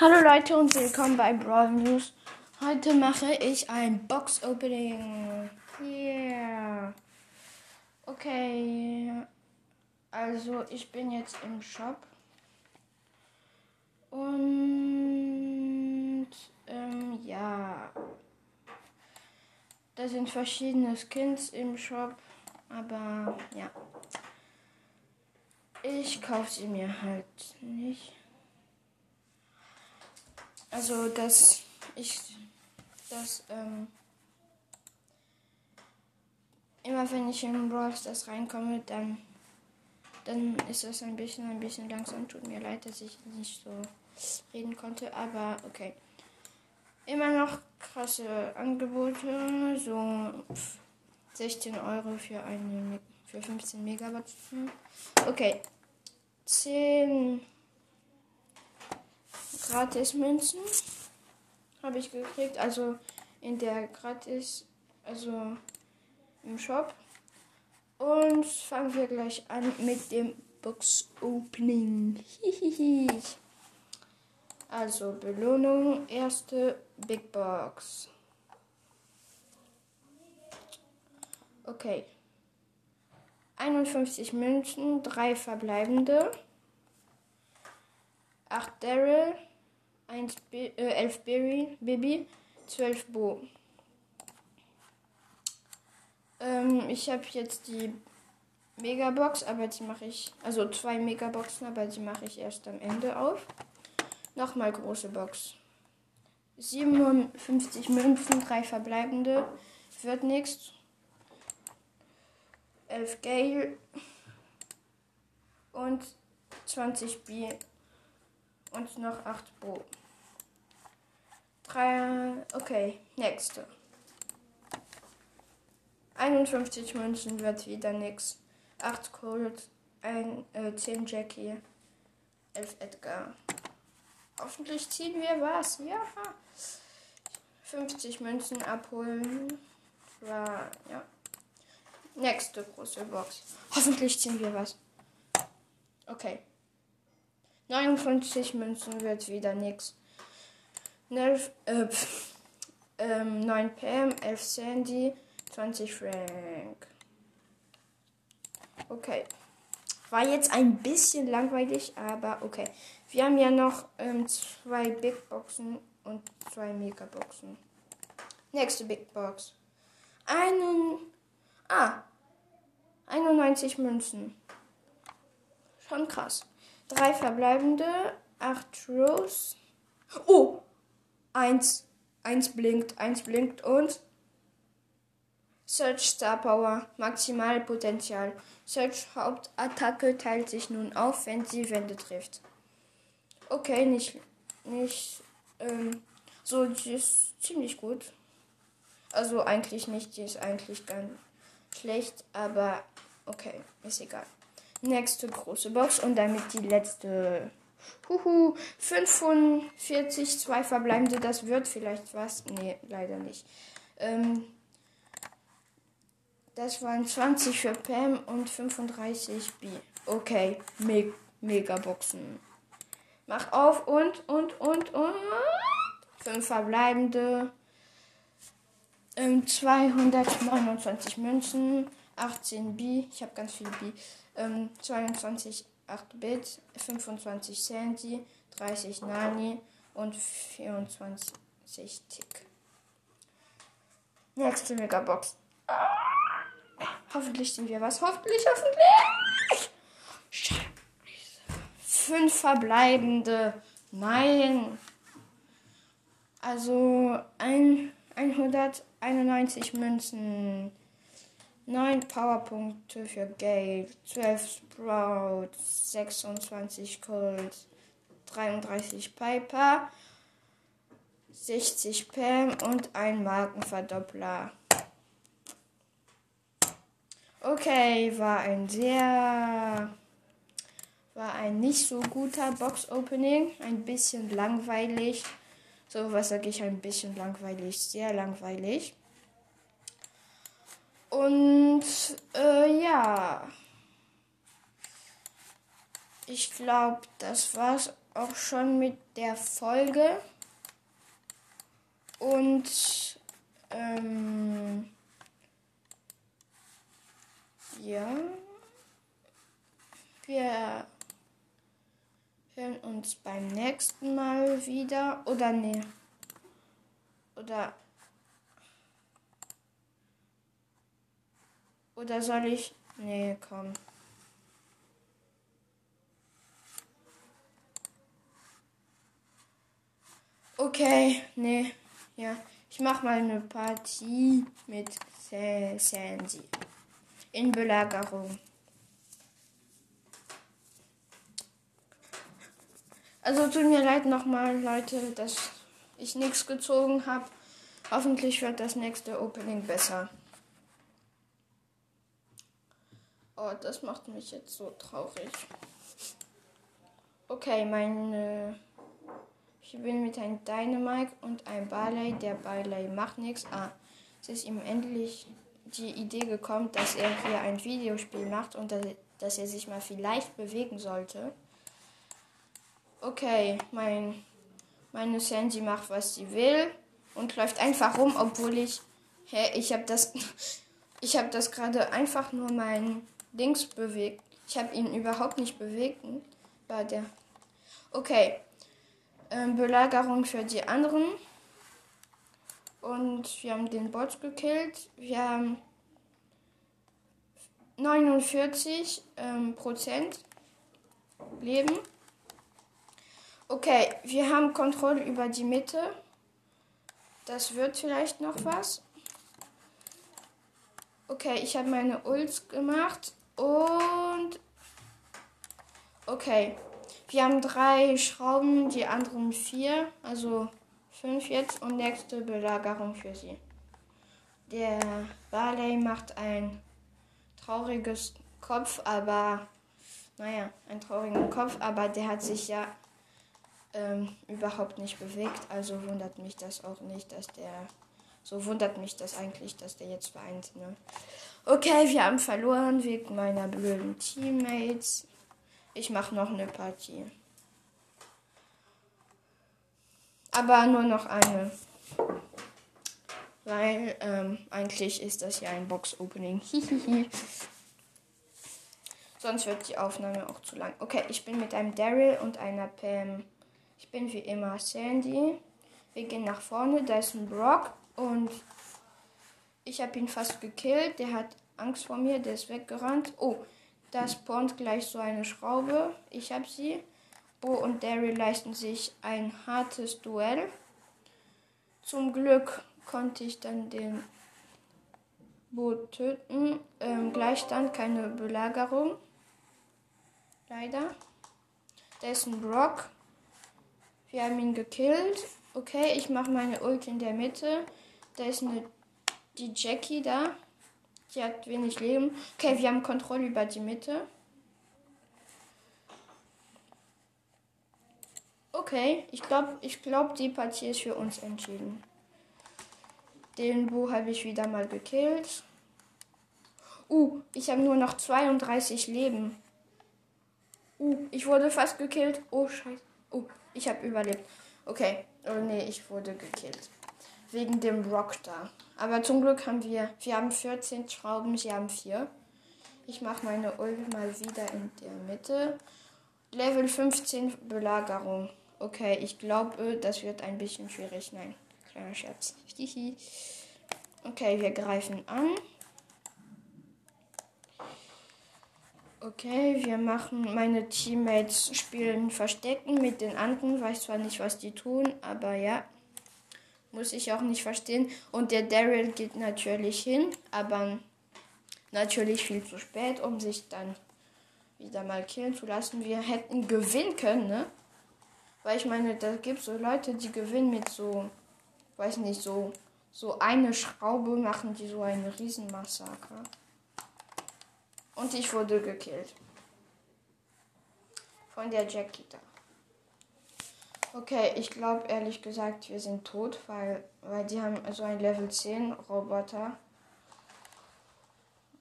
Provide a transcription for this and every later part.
Hallo Leute und willkommen bei Brawl News. Heute mache ich ein Box Opening. Yeah. Okay. Also ich bin jetzt im Shop. Und ähm, ja. Da sind verschiedene Skins im Shop. Aber ja. Ich kaufe sie mir halt nicht. Also, dass ich das ähm, immer wenn ich in Brawl Stars reinkomme, dann dann ist das ein bisschen ein bisschen langsam. Tut mir leid, dass ich nicht so reden konnte, aber okay. Immer noch krasse Angebote, so 16 Euro für eine für 15 Megawatt. Okay, 10 Gratis-Münzen habe ich gekriegt. Also in der Gratis, also im Shop. Und fangen wir gleich an mit dem Box Opening. also Belohnung, erste Big Box. Okay. 51 Münzen, drei verbleibende. 8 Daryl, 1 B, äh, 11 Berry, Baby, 12 Bo. Ähm, ich habe jetzt die Megabox, aber die mache ich, also zwei Megaboxen, aber die mache ich erst am Ende auf. Nochmal große Box. 57 Münzen, 3 verbleibende, wird nichts. 11 Gale und 20 B und noch 8 Bo. Drei, okay, nächste. 51 Münzen wird wieder nix. 8 Colt, ein, äh, 10 Jackie, 11 Edgar. Hoffentlich ziehen wir was. Ja. 50 Münzen abholen. War, ja. Nächste große Box. Hoffentlich ziehen wir was. Okay. 59 Münzen wird wieder. 9, äh, ähm, 9 PM, 11 Sandy, 20 Frank. Okay. War jetzt ein bisschen langweilig, aber okay. Wir haben ja noch ähm, zwei Big Boxen und zwei Mega Boxen. Nächste Big Box. Einen. Ah. 91 Münzen. Schon krass. Drei verbleibende, acht Rose. Oh! Eins. Eins blinkt, eins blinkt und. Search Star Power, Maximalpotenzial. Search Hauptattacke teilt sich nun auf, wenn sie Wände trifft. Okay, nicht. Nicht. Ähm, so, die ist ziemlich gut. Also eigentlich nicht, die ist eigentlich ganz schlecht, aber okay, ist egal nächste große Box und damit die letzte. Huhu, 45, zwei verbleibende, das wird vielleicht was. Nee, leider nicht. Ähm, das waren 20 für Pam und 35 B. Okay, Me Megaboxen. Mach auf und, und, und, und. Fünf verbleibende. Ähm, 229 Münzen. 18 B. Ich habe ganz viel B ähm, 22 8-Bit, 25 Sandy, 30 Nani und 24 Tick. Nächste Megabox. Hoffentlich sind wir was. Hoffentlich, hoffentlich. Scheiße. Fünf verbleibende. Nein. Also ein, 191 Münzen. 9 Powerpunkte für Gale, 12 Sprout, 26 Colt, 33 Piper, 60 Pam und ein Markenverdoppler. Okay, war ein sehr war ein nicht so guter Box Opening, ein bisschen langweilig. So was sage ich, ein bisschen langweilig, sehr langweilig. Und äh, ja. Ich glaube, das war's auch schon mit der Folge. Und ähm, ja, wir hören uns beim nächsten Mal wieder. Oder nee. Oder. Oder soll ich. Nee, komm. Okay, nee. Ja, ich mach mal eine Partie mit Sansi. In Belagerung. Also tut mir leid nochmal, Leute, dass ich nichts gezogen habe. Hoffentlich wird das nächste Opening besser. Oh, das macht mich jetzt so traurig. Okay, meine. Ich bin mit einem Dynamite und einem Barley. Der Barley macht nichts. Ah, es ist ihm endlich die Idee gekommen, dass er hier ein Videospiel macht und dass er sich mal vielleicht bewegen sollte. Okay, mein, meine Sandy macht, was sie will und läuft einfach rum, obwohl ich. Hä, ich habe das. Ich habe das gerade einfach nur mein Dings bewegt. Ich habe ihn überhaupt nicht bewegt. War der. Okay. Ähm, Belagerung für die anderen. Und wir haben den Bot gekillt. Wir haben 49 ähm, Prozent Leben. Okay, wir haben Kontrolle über die Mitte. Das wird vielleicht noch was. Okay, ich habe meine Ults gemacht und okay. Wir haben drei Schrauben, die anderen vier, also fünf jetzt und nächste Belagerung für sie. Der Barley macht ein trauriges Kopf, aber naja, ein traurigen Kopf, aber der hat sich ja ähm, überhaupt nicht bewegt. Also wundert mich das auch nicht, dass der. So wundert mich das eigentlich, dass der jetzt vereint. Ne? Okay, wir haben verloren wegen meiner blöden Teammates. Ich mache noch eine Partie. Aber nur noch eine. Weil ähm, eigentlich ist das ja ein Box-Opening. Sonst wird die Aufnahme auch zu lang. Okay, ich bin mit einem Daryl und einer Pam ich bin wie immer Sandy. Wir gehen nach vorne. Da ist ein Brock und ich habe ihn fast gekillt. Der hat Angst vor mir. Der ist weggerannt. Oh, da spawnt gleich so eine Schraube. Ich habe sie. Bo und Daryl leisten sich ein hartes Duell. Zum Glück konnte ich dann den Bo töten. Ähm, Gleichstand, keine Belagerung. Leider. Da ist ein Brock. Wir haben ihn gekillt. Okay, ich mache meine Ult in der Mitte. Da ist eine die Jackie da. Die hat wenig Leben. Okay, wir haben Kontrolle über die Mitte. Okay, ich glaube, ich glaub, die Partie ist für uns entschieden. Den Bu habe ich wieder mal gekillt. Uh, ich habe nur noch 32 Leben. Uh, ich wurde fast gekillt. Oh, scheiße. Oh, ich habe überlebt. Okay. Oh nee, ich wurde gekillt. Wegen dem Rock da. Aber zum Glück haben wir. Wir haben 14 Schrauben, sie haben 4. Ich mache meine Ult mal wieder in der Mitte. Level 15 Belagerung. Okay, ich glaube, das wird ein bisschen schwierig. Nein, kleiner Scherz. okay, wir greifen an. Okay, wir machen, meine Teammates spielen Verstecken mit den anderen. Weiß zwar nicht, was die tun, aber ja. Muss ich auch nicht verstehen. Und der Daryl geht natürlich hin, aber natürlich viel zu spät, um sich dann wieder mal killen zu lassen. Wir hätten gewinnen können, ne? Weil ich meine, da gibt es so Leute, die gewinnen mit so, weiß nicht, so, so eine Schraube machen die so einen Riesenmassaker. Und ich wurde gekillt. Von der Jackie da. Okay, ich glaube ehrlich gesagt, wir sind tot, weil, weil die haben so ein Level 10 Roboter.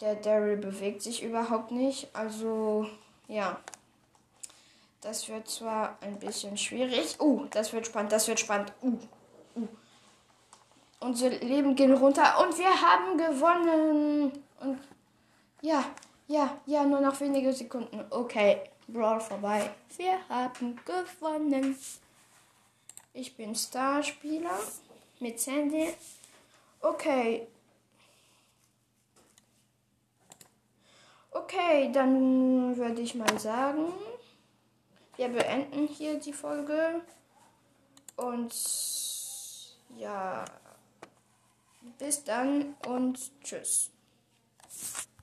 Der Daryl bewegt sich überhaupt nicht. Also, ja. Das wird zwar ein bisschen schwierig. Uh, das wird spannend, das wird spannend. Uh, uh. Unsere Leben gehen runter und wir haben gewonnen. Und ja, ja, ja, nur noch wenige Sekunden. Okay, Brawl vorbei. Wir haben gewonnen. Ich bin Starspieler mit Sandy. Okay. Okay, dann würde ich mal sagen, wir beenden hier die Folge. Und ja, bis dann und tschüss.